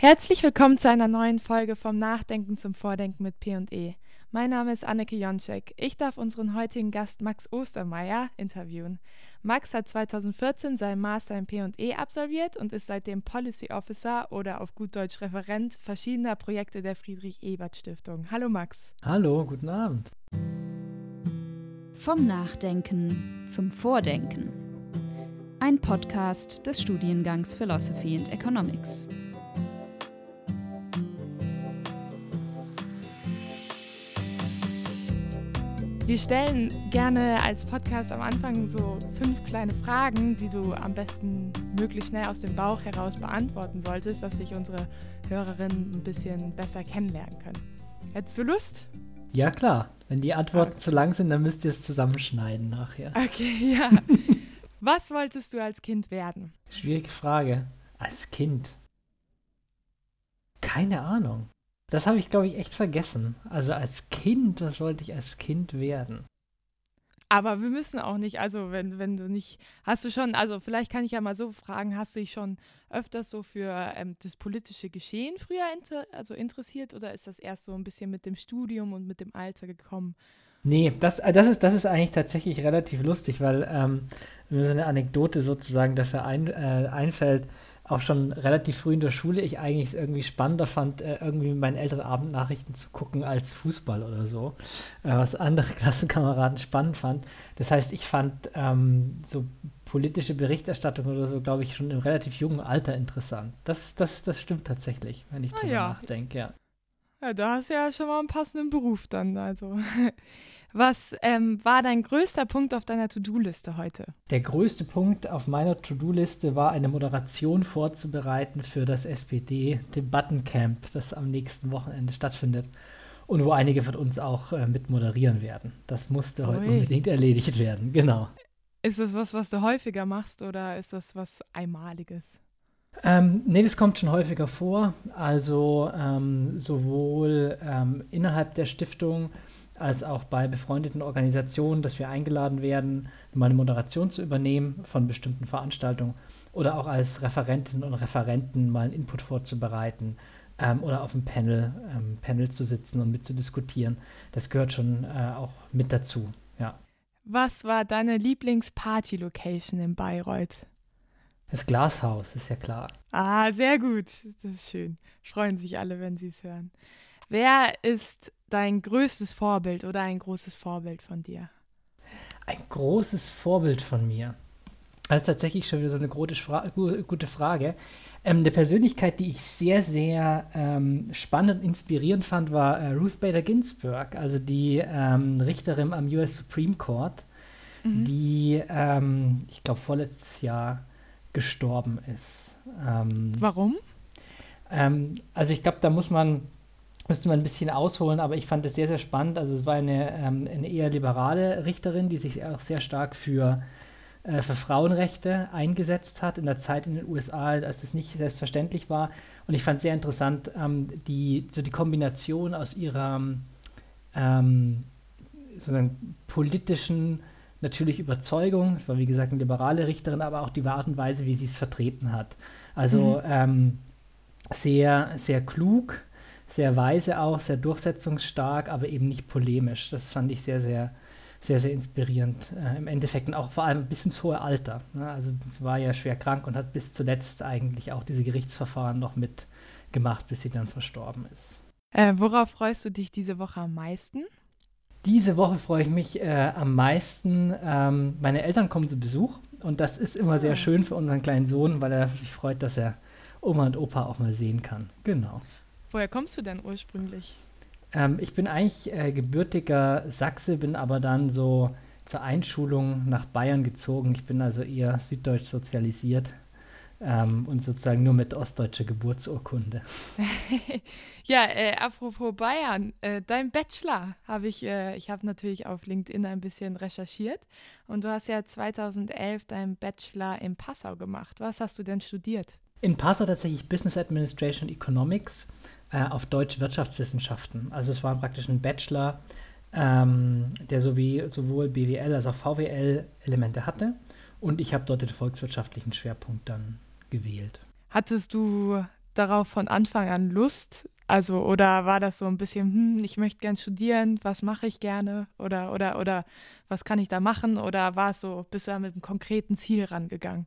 Herzlich willkommen zu einer neuen Folge vom Nachdenken zum Vordenken mit P&E. Mein Name ist Anneke Jonczek. Ich darf unseren heutigen Gast Max Ostermeier interviewen. Max hat 2014 seinen Master in P&E absolviert und ist seitdem Policy Officer oder auf gut Deutsch Referent verschiedener Projekte der Friedrich-Ebert-Stiftung. Hallo Max. Hallo, guten Abend. Vom Nachdenken zum Vordenken. Ein Podcast des Studiengangs Philosophy and Economics. Wir stellen gerne als Podcast am Anfang so fünf kleine Fragen, die du am besten möglichst schnell aus dem Bauch heraus beantworten solltest, dass sich unsere Hörerinnen ein bisschen besser kennenlernen können. Hättest du Lust? Ja, klar. Wenn die Antworten okay. zu lang sind, dann müsst ihr es zusammenschneiden nachher. Okay, ja. Was wolltest du als Kind werden? Schwierige Frage. Als Kind? Keine Ahnung. Das habe ich, glaube ich, echt vergessen. Also als Kind, was wollte ich als Kind werden? Aber wir müssen auch nicht, also wenn, wenn du nicht, hast du schon, also vielleicht kann ich ja mal so fragen, hast du dich schon öfters so für ähm, das politische Geschehen früher inter, also interessiert oder ist das erst so ein bisschen mit dem Studium und mit dem Alter gekommen? Nee, das, äh, das, ist, das ist eigentlich tatsächlich relativ lustig, weil ähm, mir so eine Anekdote sozusagen dafür ein, äh, einfällt auch schon relativ früh in der Schule ich eigentlich es irgendwie spannender fand, äh, irgendwie mit meinen Eltern Abendnachrichten zu gucken als Fußball oder so, äh, was andere Klassenkameraden spannend fand. Das heißt, ich fand ähm, so politische Berichterstattung oder so, glaube ich, schon im relativ jungen Alter interessant. Das, das, das stimmt tatsächlich, wenn ich ah, drüber ja. nachdenke, ja. Ja, da hast du ja schon mal einen passenden Beruf dann, also. Was ähm, war dein größter Punkt auf deiner To-Do-Liste heute? Der größte Punkt auf meiner To-Do-Liste war eine Moderation vorzubereiten für das SPD-Debattencamp, das am nächsten Wochenende stattfindet und wo einige von uns auch äh, mit moderieren werden. Das musste Ui. heute unbedingt erledigt werden, genau. Ist das was, was du häufiger machst oder ist das was Einmaliges? Ähm, nee, das kommt schon häufiger vor. Also ähm, sowohl ähm, innerhalb der Stiftung als auch bei befreundeten Organisationen, dass wir eingeladen werden, mal eine Moderation zu übernehmen von bestimmten Veranstaltungen oder auch als Referentinnen und Referenten mal einen Input vorzubereiten ähm, oder auf einem Panel, ähm, Panel zu sitzen und mitzudiskutieren. Das gehört schon äh, auch mit dazu, ja. Was war deine Lieblingsparty-Location in Bayreuth? Das Glashaus, ist ja klar. Ah, sehr gut. Das ist schön. Freuen sich alle, wenn sie es hören. Wer ist dein größtes Vorbild oder ein großes Vorbild von dir? Ein großes Vorbild von mir. Das ist tatsächlich schon wieder so eine gute, Fra gute Frage. Ähm, eine Persönlichkeit, die ich sehr, sehr ähm, spannend und inspirierend fand, war äh, Ruth Bader Ginsburg, also die ähm, Richterin am US Supreme Court, mhm. die, ähm, ich glaube, vorletztes Jahr gestorben ist. Ähm, Warum? Ähm, also ich glaube, da muss man müsste man ein bisschen ausholen, aber ich fand es sehr, sehr spannend. Also es war eine, ähm, eine eher liberale Richterin, die sich auch sehr stark für, äh, für Frauenrechte eingesetzt hat in der Zeit in den USA, als das nicht selbstverständlich war. Und ich fand es sehr interessant, ähm, die, so die Kombination aus ihrer ähm, sozusagen politischen natürlich Überzeugung, es war wie gesagt eine liberale Richterin, aber auch die Art und Weise, wie sie es vertreten hat. Also mhm. ähm, sehr, sehr klug, sehr weise auch, sehr durchsetzungsstark, aber eben nicht polemisch. Das fand ich sehr, sehr, sehr, sehr inspirierend äh, im Endeffekt und auch vor allem bis ins hohe Alter. Ne? Also war ja schwer krank und hat bis zuletzt eigentlich auch diese Gerichtsverfahren noch mitgemacht, bis sie dann verstorben ist. Äh, worauf freust du dich diese Woche am meisten? Diese Woche freue ich mich äh, am meisten. Ähm, meine Eltern kommen zu Besuch und das ist immer sehr ah. schön für unseren kleinen Sohn, weil er sich freut, dass er Oma und Opa auch mal sehen kann. Genau. Woher kommst du denn ursprünglich? Ähm, ich bin eigentlich äh, gebürtiger Sachse, bin aber dann so zur Einschulung nach Bayern gezogen. Ich bin also eher süddeutsch sozialisiert ähm, und sozusagen nur mit ostdeutscher Geburtsurkunde. ja, äh, apropos Bayern, äh, dein Bachelor habe ich, äh, ich habe natürlich auf LinkedIn ein bisschen recherchiert und du hast ja 2011 deinen Bachelor in Passau gemacht. Was hast du denn studiert? In Passau tatsächlich Business Administration Economics äh, auf Deutsch Wirtschaftswissenschaften. Also es war praktisch ein Bachelor, ähm, der sowie, sowohl BWL als auch VWL-Elemente hatte. Und ich habe dort den volkswirtschaftlichen Schwerpunkt dann gewählt. Hattest du darauf von Anfang an Lust? Also, oder war das so ein bisschen, hm, ich möchte gern studieren, was mache ich gerne? Oder, oder, oder was kann ich da machen? Oder war es so, bist du da mit einem konkreten Ziel rangegangen?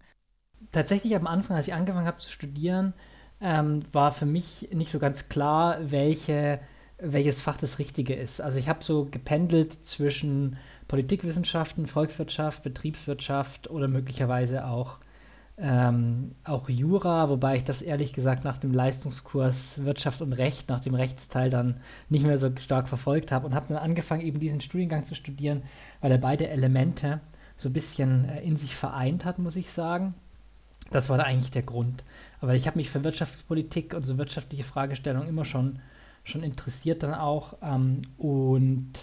Tatsächlich am Anfang, als ich angefangen habe zu studieren, ähm, war für mich nicht so ganz klar, welche, welches Fach das Richtige ist. Also ich habe so gependelt zwischen Politikwissenschaften, Volkswirtschaft, Betriebswirtschaft oder möglicherweise auch ähm, auch Jura, wobei ich das ehrlich gesagt nach dem Leistungskurs Wirtschaft und Recht, nach dem Rechtsteil dann nicht mehr so stark verfolgt habe und habe dann angefangen, eben diesen Studiengang zu studieren, weil er beide Elemente so ein bisschen äh, in sich vereint hat, muss ich sagen. Das war da eigentlich der Grund. Aber ich habe mich für Wirtschaftspolitik und so wirtschaftliche Fragestellungen immer schon, schon interessiert dann auch. Ähm, und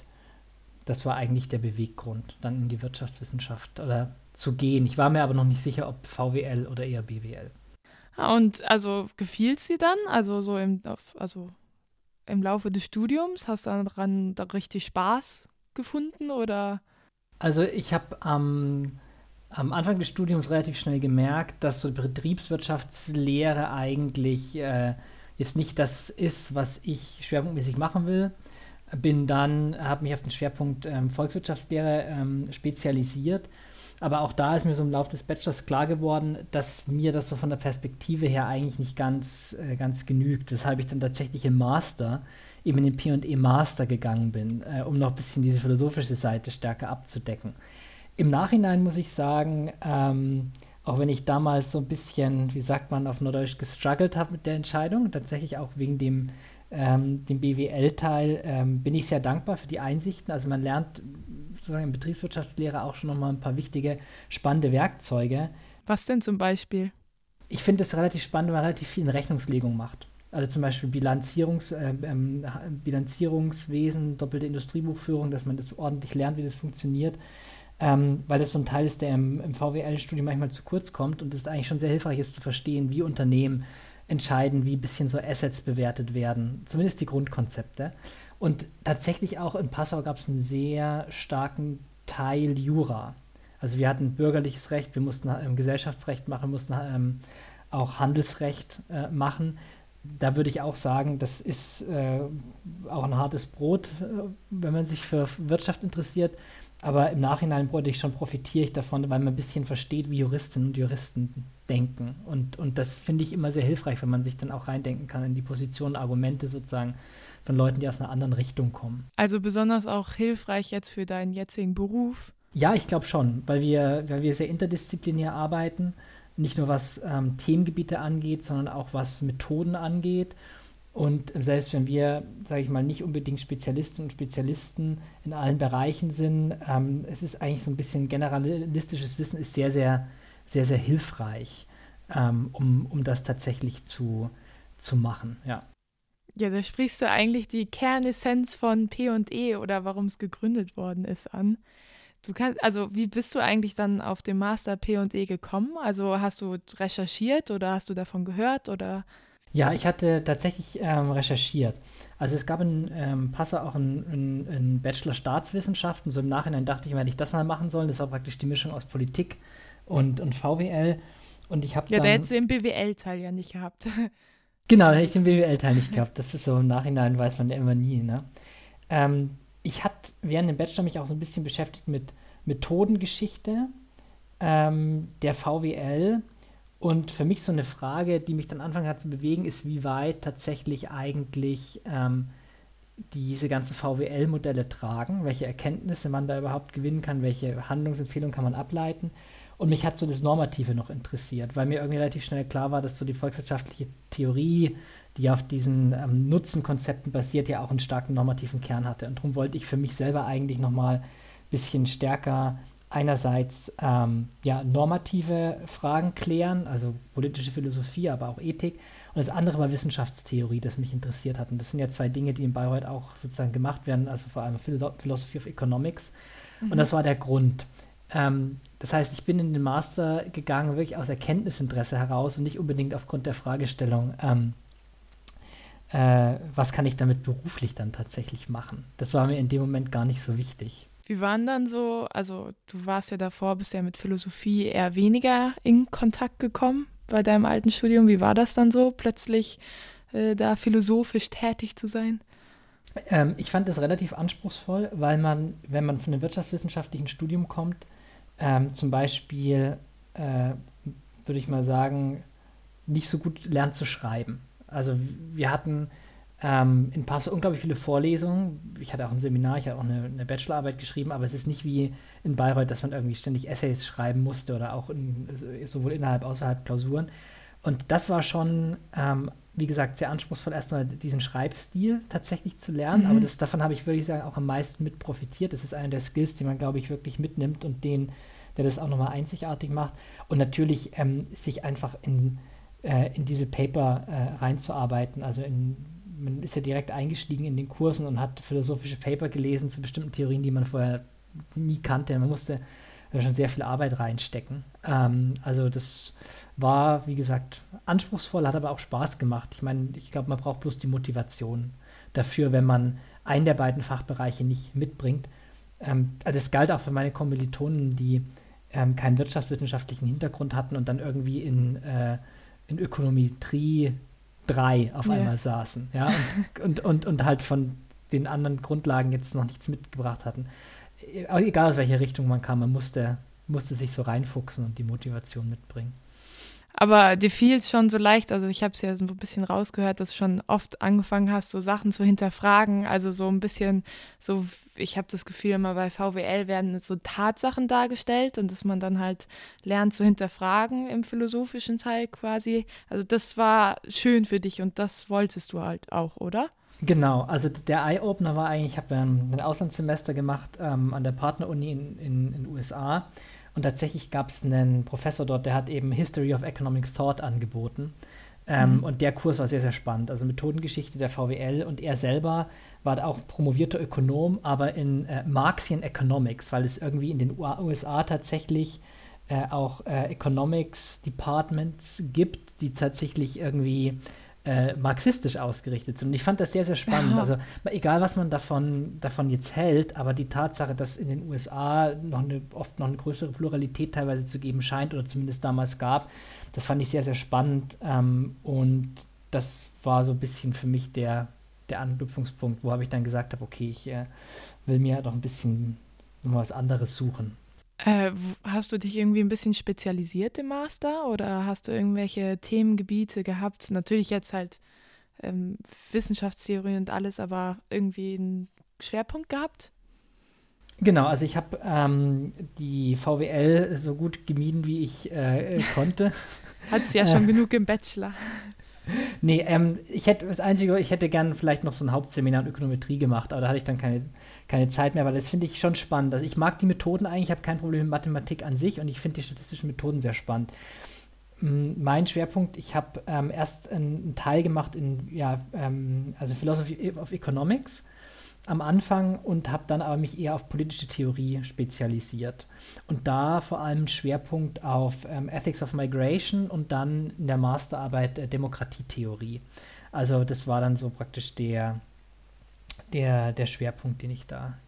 das war eigentlich der Beweggrund, dann in die Wirtschaftswissenschaft oder zu gehen. Ich war mir aber noch nicht sicher, ob VWL oder eher BWL. Ah, und also gefiel es dir dann? Also so im, also im Laufe des Studiums hast du daran da richtig Spaß gefunden oder? Also ich habe am, am Anfang des Studiums relativ schnell gemerkt, dass so Betriebswirtschaftslehre eigentlich äh, jetzt nicht das ist, was ich schwerpunktmäßig machen will. Bin dann, habe mich auf den Schwerpunkt ähm, Volkswirtschaftslehre ähm, spezialisiert aber auch da ist mir so im Laufe des Bachelors klar geworden, dass mir das so von der Perspektive her eigentlich nicht ganz, äh, ganz genügt, weshalb ich dann tatsächlich im Master, eben in den P&E Master gegangen bin, äh, um noch ein bisschen diese philosophische Seite stärker abzudecken. Im Nachhinein muss ich sagen, ähm, auch wenn ich damals so ein bisschen, wie sagt man auf Norddeutsch, gestruggelt habe mit der Entscheidung, tatsächlich auch wegen dem, ähm, dem BWL-Teil, ähm, bin ich sehr dankbar für die Einsichten. Also man lernt sozusagen in Betriebswirtschaftslehre auch schon nochmal ein paar wichtige, spannende Werkzeuge. Was denn zum Beispiel? Ich finde es relativ spannend, wenn man relativ viel in Rechnungslegung macht. Also zum Beispiel Bilanzierungs, äh, ähm, Bilanzierungswesen, doppelte Industriebuchführung, dass man das ordentlich lernt, wie das funktioniert. Ähm, weil das so ein Teil ist, der im, im VWL-Studium manchmal zu kurz kommt und es eigentlich schon sehr hilfreich ist zu verstehen, wie Unternehmen entscheiden, wie ein bisschen so Assets bewertet werden. Zumindest die Grundkonzepte. Und tatsächlich auch in Passau gab es einen sehr starken Teil Jura. Also wir hatten bürgerliches Recht, wir mussten ähm, Gesellschaftsrecht machen, mussten ähm, auch Handelsrecht äh, machen. Da würde ich auch sagen, das ist äh, auch ein hartes Brot, äh, wenn man sich für Wirtschaft interessiert. Aber im Nachhinein wollte ich schon profitiere ich davon, weil man ein bisschen versteht, wie Juristinnen und Juristen denken. Und, und das finde ich immer sehr hilfreich, wenn man sich dann auch reindenken kann in die Position, Argumente sozusagen von Leuten, die aus einer anderen Richtung kommen. Also besonders auch hilfreich jetzt für deinen jetzigen Beruf? Ja, ich glaube schon, weil wir, weil wir sehr interdisziplinär arbeiten, nicht nur was ähm, Themengebiete angeht, sondern auch was Methoden angeht. Und selbst wenn wir, sage ich mal, nicht unbedingt Spezialistinnen und Spezialisten in allen Bereichen sind, ähm, es ist eigentlich so ein bisschen generalistisches Wissen ist sehr, sehr, sehr, sehr hilfreich, ähm, um, um das tatsächlich zu, zu machen. Ja. Ja, da sprichst du eigentlich die Kernessenz von P&E oder warum es gegründet worden ist an. Du kannst, also wie bist du eigentlich dann auf dem Master P&E gekommen? Also hast du recherchiert oder hast du davon gehört oder? Ja, ich hatte tatsächlich ähm, recherchiert. Also es gab in ähm, Passau auch einen, Bachelor Staatswissenschaften. So im Nachhinein dachte ich, werde ich das mal machen sollen. Das war praktisch die Mischung aus Politik und, und VWL. Und ich habe Ja, da hättest du den BWL-Teil ja nicht gehabt. Genau, da hätte ich den BWL-Teil nicht gehabt. Das ist so im Nachhinein, weiß man ja immer nie. Ne? Ähm, ich hatte während dem Bachelor mich auch so ein bisschen beschäftigt mit Methodengeschichte ähm, der VWL. Und für mich so eine Frage, die mich dann anfangen hat zu bewegen, ist, wie weit tatsächlich eigentlich ähm, diese ganzen VWL-Modelle tragen, welche Erkenntnisse man da überhaupt gewinnen kann, welche Handlungsempfehlungen kann man ableiten? Und mich hat so das Normative noch interessiert, weil mir irgendwie relativ schnell klar war, dass so die volkswirtschaftliche Theorie, die auf diesen ähm, Nutzenkonzepten basiert, ja auch einen starken normativen Kern hatte. Und darum wollte ich für mich selber eigentlich nochmal ein bisschen stärker einerseits ähm, ja, normative Fragen klären, also politische Philosophie, aber auch Ethik. Und das andere war Wissenschaftstheorie, das mich interessiert hat. Und das sind ja zwei Dinge, die in Bayreuth auch sozusagen gemacht werden, also vor allem Philosophy of Economics. Mhm. Und das war der Grund. Ähm, das heißt, ich bin in den Master gegangen wirklich aus Erkenntnisinteresse heraus und nicht unbedingt aufgrund der Fragestellung, ähm, äh, was kann ich damit beruflich dann tatsächlich machen. Das war mir in dem Moment gar nicht so wichtig. Wie waren dann so, also du warst ja davor, bist ja mit Philosophie eher weniger in Kontakt gekommen. bei deinem alten Studium? Wie war das dann so, plötzlich äh, da philosophisch tätig zu sein? Ähm, ich fand das relativ anspruchsvoll, weil man, wenn man von einem wirtschaftswissenschaftlichen Studium kommt, ähm, zum Beispiel, äh, würde ich mal sagen, nicht so gut lernt zu schreiben. Also wir hatten ähm, in Passau unglaublich viele Vorlesungen. Ich hatte auch ein Seminar, ich hatte auch eine, eine, Bachelorarbeit geschrieben, aber es ist nicht wie in Bayreuth, dass man irgendwie ständig Essays schreiben musste oder auch in, sowohl innerhalb, außerhalb Klausuren. Und das war schon, ähm, wie gesagt, sehr anspruchsvoll, erstmal diesen Schreibstil tatsächlich zu lernen. Mhm. Aber das, davon habe ich, würde ich sagen, auch am meisten mit profitiert. Das ist einer der Skills, die man, glaube ich, wirklich mitnimmt und den, der das auch nochmal einzigartig macht. Und natürlich ähm, sich einfach in, äh, in diese Paper äh, reinzuarbeiten, also in man ist ja direkt eingestiegen in den Kursen und hat philosophische Paper gelesen zu bestimmten Theorien, die man vorher nie kannte. Man musste schon sehr viel Arbeit reinstecken. Ähm, also das war, wie gesagt, anspruchsvoll, hat aber auch Spaß gemacht. Ich meine, ich glaube, man braucht bloß die Motivation dafür, wenn man einen der beiden Fachbereiche nicht mitbringt. Ähm, also das galt auch für meine Kommilitonen, die ähm, keinen wirtschaftswissenschaftlichen Hintergrund hatten und dann irgendwie in, äh, in Ökonometrie drei auf ja. einmal saßen, ja, und, und, und, und halt von den anderen Grundlagen jetzt noch nichts mitgebracht hatten. Egal aus welcher Richtung man kam, man musste, musste sich so reinfuchsen und die Motivation mitbringen. Aber dir fiel es schon so leicht, also ich habe es ja so ein bisschen rausgehört, dass du schon oft angefangen hast, so Sachen zu hinterfragen, also so ein bisschen so, ich habe das Gefühl, immer bei VWL werden so Tatsachen dargestellt und dass man dann halt lernt zu hinterfragen im philosophischen Teil quasi. Also das war schön für dich und das wolltest du halt auch, oder? Genau, also der Eye-Opener war eigentlich, ich habe ein Auslandssemester gemacht ähm, an der Partneruni in den USA und tatsächlich gab es einen Professor dort, der hat eben History of Economic Thought angeboten. Ähm, mhm. Und der Kurs war sehr, sehr spannend. Also Methodengeschichte der VWL und er selber war auch promovierter Ökonom, aber in äh, Marxian Economics, weil es irgendwie in den USA tatsächlich äh, auch äh, Economics Departments gibt, die tatsächlich irgendwie äh, marxistisch ausgerichtet sind. Und ich fand das sehr, sehr spannend. Ja. Also egal, was man davon, davon jetzt hält, aber die Tatsache, dass in den USA noch eine, oft noch eine größere Pluralität teilweise zu geben scheint oder zumindest damals gab, das fand ich sehr, sehr spannend. Ähm, und das war so ein bisschen für mich der, der Anknüpfungspunkt, wo habe ich dann gesagt habe, okay, ich äh, will mir doch ein bisschen was anderes suchen. Äh, hast du dich irgendwie ein bisschen spezialisiert im Master oder hast du irgendwelche Themengebiete gehabt? Natürlich jetzt halt ähm, Wissenschaftstheorie und alles, aber irgendwie einen Schwerpunkt gehabt? Genau, also ich habe ähm, die VWL so gut gemieden, wie ich äh, konnte. Hattest ja schon genug im Bachelor. Nee, ähm, ich hätte das Einzige, ich hätte gern vielleicht noch so ein Hauptseminar in Ökonometrie gemacht, aber da hatte ich dann keine keine Zeit mehr, weil das finde ich schon spannend. Also ich mag die Methoden eigentlich, ich habe kein Problem mit Mathematik an sich und ich finde die statistischen Methoden sehr spannend. Mein Schwerpunkt, ich habe ähm, erst einen Teil gemacht in, ja, ähm, also Philosophy of Economics am Anfang und habe dann aber mich eher auf politische Theorie spezialisiert. Und da vor allem Schwerpunkt auf ähm, Ethics of Migration und dann in der Masterarbeit äh, Demokratietheorie. Also das war dann so praktisch der, der, der Schwerpunkt, den ich da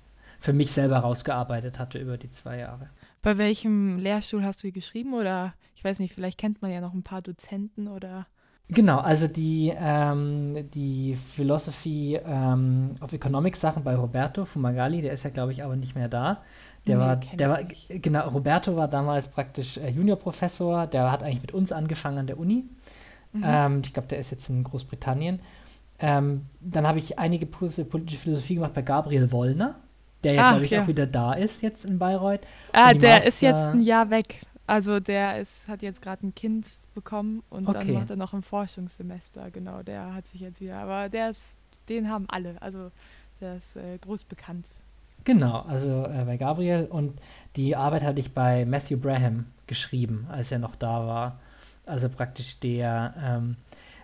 für mich selber rausgearbeitet hatte über die zwei Jahre. Bei welchem Lehrstuhl hast du geschrieben? Oder ich weiß nicht, vielleicht kennt man ja noch ein paar Dozenten oder. Genau, also die, ähm, die Philosophy ähm, of Economics Sachen bei Roberto Fumagalli, der ist ja, glaube ich, aber nicht mehr da. Der nee, war, der war, genau, Roberto war damals praktisch äh, Juniorprofessor, der hat eigentlich mit uns angefangen an der Uni. Mhm. Ähm, ich glaube, der ist jetzt in Großbritannien. Ähm, dann habe ich einige politische Philosophie gemacht bei Gabriel Wollner, der ja, glaube ich, ja. auch wieder da ist jetzt in Bayreuth. Ah, der Master ist jetzt ein Jahr weg. Also der ist, hat jetzt gerade ein Kind bekommen und okay. dann macht er noch ein Forschungssemester. Genau, der hat sich jetzt wieder. Aber der ist, den haben alle. Also der ist äh, groß bekannt. Genau, also äh, bei Gabriel und die Arbeit hatte ich bei Matthew Braham geschrieben, als er noch da war. Also praktisch der ähm,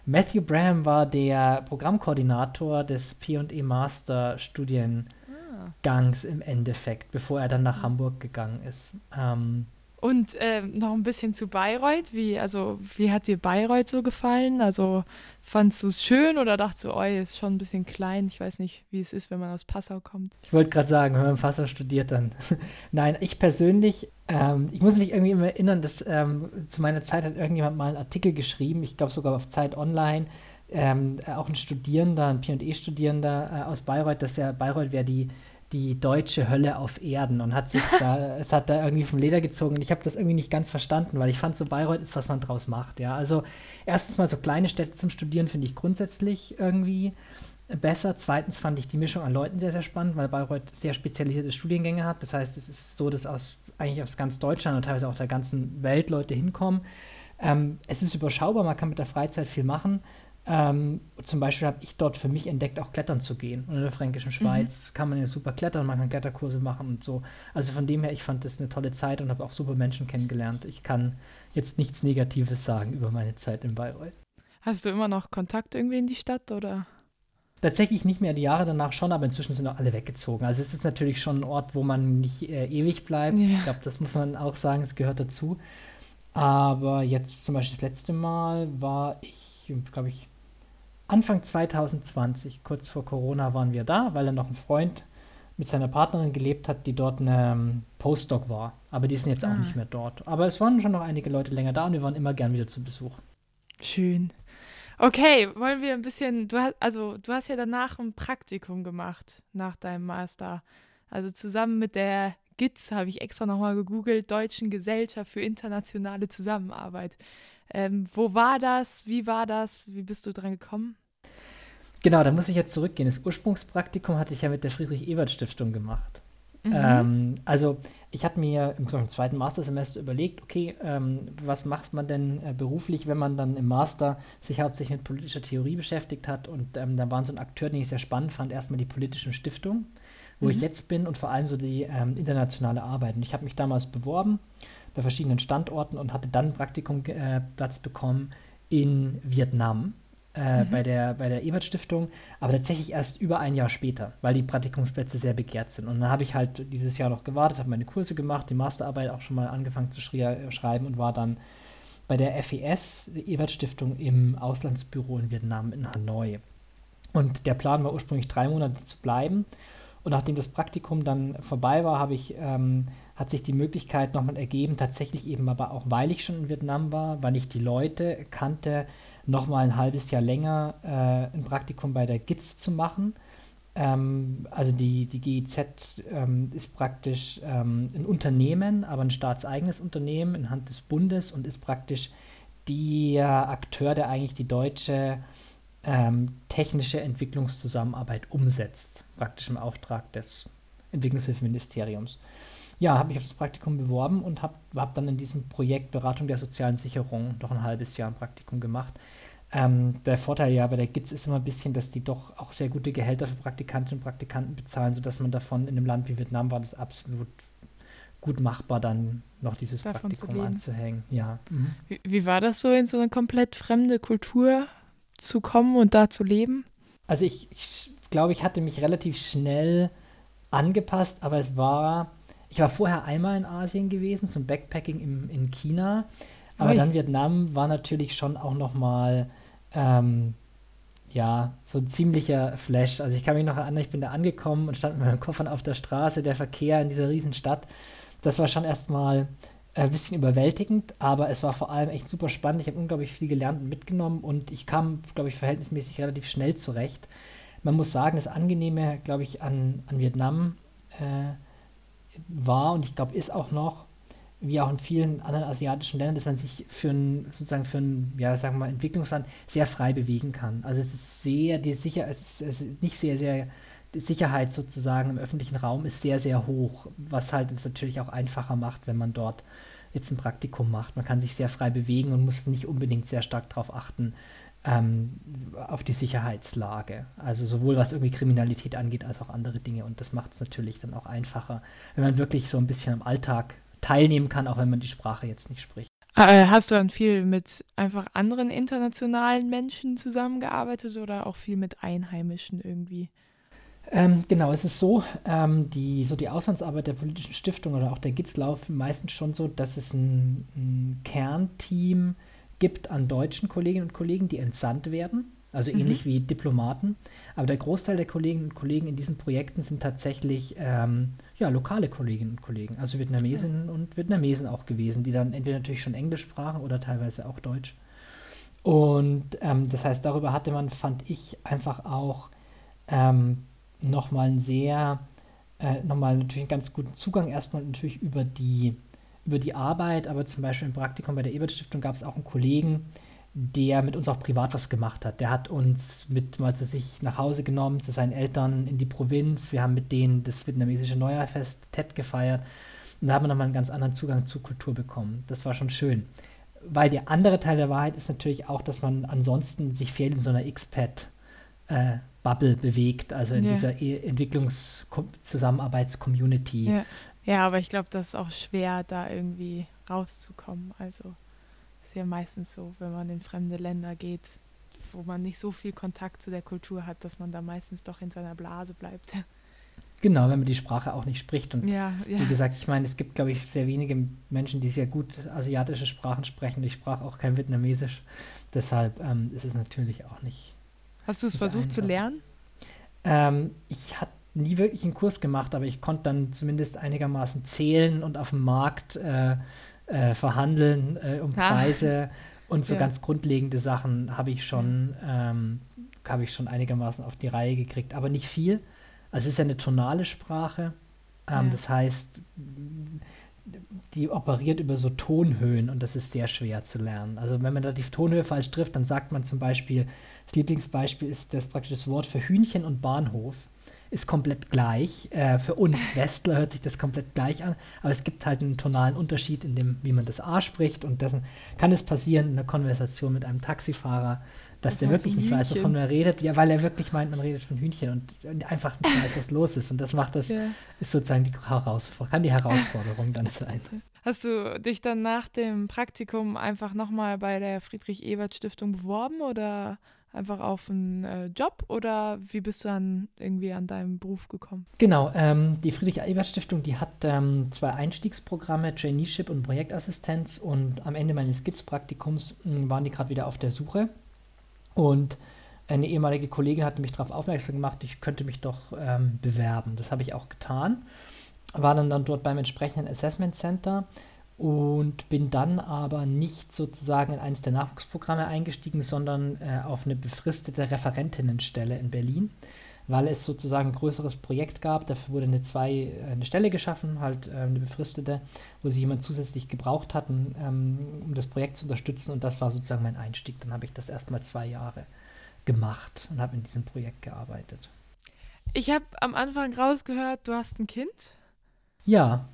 Matthew Braham war der Programmkoordinator des P&E Master Studiengangs im Endeffekt, bevor er dann nach Hamburg gegangen ist. Ähm, Und äh, noch ein bisschen zu Bayreuth. Wie, also, wie hat dir Bayreuth so gefallen? Also fandst du es schön oder dachtest du, oh, ist schon ein bisschen klein? Ich weiß nicht, wie es ist, wenn man aus Passau kommt. Ich wollte gerade sagen, wenn man Passau studiert, dann. Nein, ich persönlich, ähm, ich muss mich irgendwie immer erinnern, dass ähm, zu meiner Zeit hat irgendjemand mal einen Artikel geschrieben, ich glaube sogar auf Zeit Online, ähm, auch ein Studierender, ein PE-Studierender äh, aus Bayreuth, dass ja Bayreuth wäre die die deutsche Hölle auf Erden und hat sich da, es hat da irgendwie vom Leder gezogen. Und ich habe das irgendwie nicht ganz verstanden, weil ich fand, so Bayreuth ist, was man draus macht. Ja, also erstens mal so kleine Städte zum Studieren finde ich grundsätzlich irgendwie besser. Zweitens fand ich die Mischung an Leuten sehr, sehr spannend, weil Bayreuth sehr spezialisierte Studiengänge hat. Das heißt, es ist so, dass aus, eigentlich aus ganz Deutschland und teilweise auch der ganzen Welt Leute hinkommen. Ähm, es ist überschaubar, man kann mit der Freizeit viel machen. Ähm, zum Beispiel habe ich dort für mich entdeckt, auch klettern zu gehen. Und in der Fränkischen mhm. Schweiz mhm. kann man ja super klettern, man kann Kletterkurse machen und so. Also von dem her, ich fand das eine tolle Zeit und habe auch super Menschen kennengelernt. Ich kann jetzt nichts Negatives sagen über meine Zeit in Bayreuth. Hast du immer noch Kontakt irgendwie in die Stadt oder? Tatsächlich nicht mehr die Jahre danach schon, aber inzwischen sind auch alle weggezogen. Also es ist natürlich schon ein Ort, wo man nicht äh, ewig bleibt. Ja. Ich glaube, das muss man auch sagen, es gehört dazu. Aber jetzt zum Beispiel das letzte Mal war ich, glaube ich, Anfang 2020, kurz vor Corona, waren wir da, weil er noch ein Freund mit seiner Partnerin gelebt hat, die dort eine um, Postdoc war. Aber die sind jetzt ah. auch nicht mehr dort. Aber es waren schon noch einige Leute länger da und wir waren immer gern wieder zu Besuch. Schön. Okay, wollen wir ein bisschen, du hast, also du hast ja danach ein Praktikum gemacht nach deinem Master. Also zusammen mit der GITS habe ich extra nochmal gegoogelt, Deutschen Gesellschaft für internationale Zusammenarbeit. Ähm, wo war das? Wie war das? Wie bist du dran gekommen? Genau, da muss ich jetzt zurückgehen. Das Ursprungspraktikum hatte ich ja mit der Friedrich-Ebert-Stiftung gemacht. Mhm. Ähm, also ich hatte mir im, zweiten Mastersemester überlegt, okay, ähm, was macht man denn äh, beruflich, wenn man dann im Master sich hauptsächlich mit politischer Theorie beschäftigt hat? Und ähm, da waren so ein Akteur, den ich sehr spannend fand, erstmal die politischen Stiftungen, wo mhm. ich jetzt bin und vor allem so die ähm, internationale Arbeit. Und ich habe mich damals beworben bei verschiedenen Standorten und hatte dann Praktikumsplatz äh, bekommen in Vietnam. Äh, mhm. bei der, bei der Ebert Stiftung, aber tatsächlich erst über ein Jahr später, weil die Praktikumsplätze sehr begehrt sind. Und dann habe ich halt dieses Jahr noch gewartet, habe meine Kurse gemacht, die Masterarbeit auch schon mal angefangen zu schrie- schreiben und war dann bei der FES, der Ebert Stiftung, im Auslandsbüro in Vietnam, in Hanoi. Und der Plan war ursprünglich drei Monate zu bleiben. Und nachdem das Praktikum dann vorbei war, habe ich ähm, hat sich die Möglichkeit nochmal ergeben, tatsächlich eben aber auch, weil ich schon in Vietnam war, weil ich die Leute kannte, nochmal ein halbes Jahr länger äh, ein Praktikum bei der GITS zu machen. Ähm, also die, die GIZ ähm, ist praktisch ähm, ein Unternehmen, aber ein staatseigenes Unternehmen in Hand des Bundes und ist praktisch der Akteur, der eigentlich die deutsche ähm, technische Entwicklungszusammenarbeit umsetzt, praktisch im Auftrag des Entwicklungshilfeministeriums ja, habe mich auf das Praktikum beworben und habe hab dann in diesem Projekt Beratung der sozialen Sicherung noch ein halbes Jahr ein Praktikum gemacht. Ähm, der Vorteil ja bei der GITS ist immer ein bisschen, dass die doch auch sehr gute Gehälter für Praktikantinnen und Praktikanten bezahlen, sodass man davon in einem Land wie Vietnam war das absolut gut machbar, dann noch dieses davon Praktikum anzuhängen. Ja. Mhm. Wie, wie war das so, in so eine komplett fremde Kultur zu kommen und da zu leben? Also ich, ich glaube, ich hatte mich relativ schnell angepasst, aber es war ich war vorher einmal in Asien gewesen, zum Backpacking im, in China. Aber Ui. dann Vietnam war natürlich schon auch noch mal ähm, ja, so ein ziemlicher Flash. Also ich kann mich noch erinnern, ich bin da angekommen und stand mit meinen Koffern auf der Straße, der Verkehr in dieser riesen Stadt. Das war schon erstmal ein bisschen überwältigend, aber es war vor allem echt super spannend. Ich habe unglaublich viel gelernt und mitgenommen und ich kam, glaube ich, verhältnismäßig relativ schnell zurecht. Man muss sagen, das Angenehme, glaube ich, an, an Vietnam äh, war und ich glaube ist auch noch, wie auch in vielen anderen asiatischen Ländern, dass man sich für ein, sozusagen für ein, ja, sagen wir mal, Entwicklungsland sehr frei bewegen kann. Also es ist sehr, die Sicher es ist, es ist nicht sehr, sehr, die Sicherheit sozusagen im öffentlichen Raum ist sehr, sehr hoch, was halt es natürlich auch einfacher macht, wenn man dort jetzt ein Praktikum macht. Man kann sich sehr frei bewegen und muss nicht unbedingt sehr stark darauf achten, ähm, auf die Sicherheitslage. Also sowohl was irgendwie Kriminalität angeht, als auch andere Dinge. Und das macht es natürlich dann auch einfacher, wenn man wirklich so ein bisschen am Alltag teilnehmen kann, auch wenn man die Sprache jetzt nicht spricht. Äh, hast du dann viel mit einfach anderen internationalen Menschen zusammengearbeitet oder auch viel mit Einheimischen irgendwie? Ähm, genau, es ist so, ähm, die, so die Auslandsarbeit der politischen Stiftung oder auch der GITS laufen meistens schon so, dass es ein, ein Kernteam gibt an deutschen Kolleginnen und Kollegen, die entsandt werden, also mhm. ähnlich wie Diplomaten. Aber der Großteil der Kolleginnen und Kollegen in diesen Projekten sind tatsächlich ähm, ja, lokale Kolleginnen und Kollegen, also Vietnamesinnen ja. und Vietnamesen auch gewesen, die dann entweder natürlich schon Englisch sprachen oder teilweise auch Deutsch. Und ähm, das heißt, darüber hatte man, fand ich, einfach auch ähm, nochmal einen sehr, äh, nochmal natürlich einen ganz guten Zugang erstmal natürlich über die, über die Arbeit, aber zum Beispiel im Praktikum bei der Ebert Stiftung gab es auch einen Kollegen, der mit uns auch privat was gemacht hat. Der hat uns mit mal zu sich nach Hause genommen, zu seinen Eltern in die Provinz. Wir haben mit denen das vietnamesische Neujahrfest Tet gefeiert. Und da haben wir nochmal einen ganz anderen Zugang zur Kultur bekommen. Das war schon schön. Weil der andere Teil der Wahrheit ist natürlich auch, dass man ansonsten sich fehlt in so einer X-Pad äh, Bubble bewegt, also in ja. dieser e Entwicklungszusammenarbeits-Community. Ja. Ja, aber ich glaube, das ist auch schwer, da irgendwie rauszukommen. Also ist ja meistens so, wenn man in fremde Länder geht, wo man nicht so viel Kontakt zu der Kultur hat, dass man da meistens doch in seiner Blase bleibt. Genau, wenn man die Sprache auch nicht spricht. Und ja, ja. wie gesagt, ich meine, es gibt, glaube ich, sehr wenige Menschen, die sehr gut asiatische Sprachen sprechen. Ich sprach auch kein Vietnamesisch. Deshalb ähm, ist es natürlich auch nicht Hast du es versucht zu lernen? Ähm, ich hatte nie wirklich einen Kurs gemacht, aber ich konnte dann zumindest einigermaßen zählen und auf dem Markt äh, äh, verhandeln äh, um ah. Preise und so ja. ganz grundlegende Sachen habe ich schon ähm, habe ich schon einigermaßen auf die Reihe gekriegt, aber nicht viel. Also es ist ja eine tonale Sprache, ähm, ja. das heißt die operiert über so Tonhöhen und das ist sehr schwer zu lernen. Also wenn man da die Tonhöhe falsch trifft, dann sagt man zum Beispiel das Lieblingsbeispiel ist das praktisch das Wort für Hühnchen und Bahnhof ist komplett gleich. Äh, für uns Westler hört sich das komplett gleich an, aber es gibt halt einen tonalen Unterschied in dem, wie man das A spricht und dessen kann es passieren in einer Konversation mit einem Taxifahrer, dass das der wirklich nicht weiß, wovon er redet, ja, weil er wirklich meint, man redet von Hühnchen und, und einfach nicht weiß, was los ist. Und das macht das, ja. ist sozusagen die Herausforderung, kann die Herausforderung dann sein. Hast du dich dann nach dem Praktikum einfach nochmal bei der Friedrich-Ebert-Stiftung beworben oder einfach auf einen äh, Job oder wie bist du dann irgendwie an deinem Beruf gekommen? Genau, ähm, die Friedrich-Ebert-Stiftung, die hat ähm, zwei Einstiegsprogramme, Traineeship und Projektassistenz und am Ende meines Skizz-Praktikums hm, waren die gerade wieder auf der Suche und eine ehemalige Kollegin hatte mich darauf aufmerksam gemacht, ich könnte mich doch ähm, bewerben. Das habe ich auch getan. War dann, dann dort beim entsprechenden Assessment Center und bin dann aber nicht sozusagen in eines der Nachwuchsprogramme eingestiegen, sondern äh, auf eine befristete Referentinnenstelle in Berlin, weil es sozusagen ein größeres Projekt gab. Dafür wurde eine, zwei, äh, eine Stelle geschaffen, halt äh, eine befristete, wo sie jemand zusätzlich gebraucht hatten, ähm, um das Projekt zu unterstützen. Und das war sozusagen mein Einstieg. Dann habe ich das erstmal zwei Jahre gemacht und habe in diesem Projekt gearbeitet. Ich habe am Anfang rausgehört, du hast ein Kind. Ja,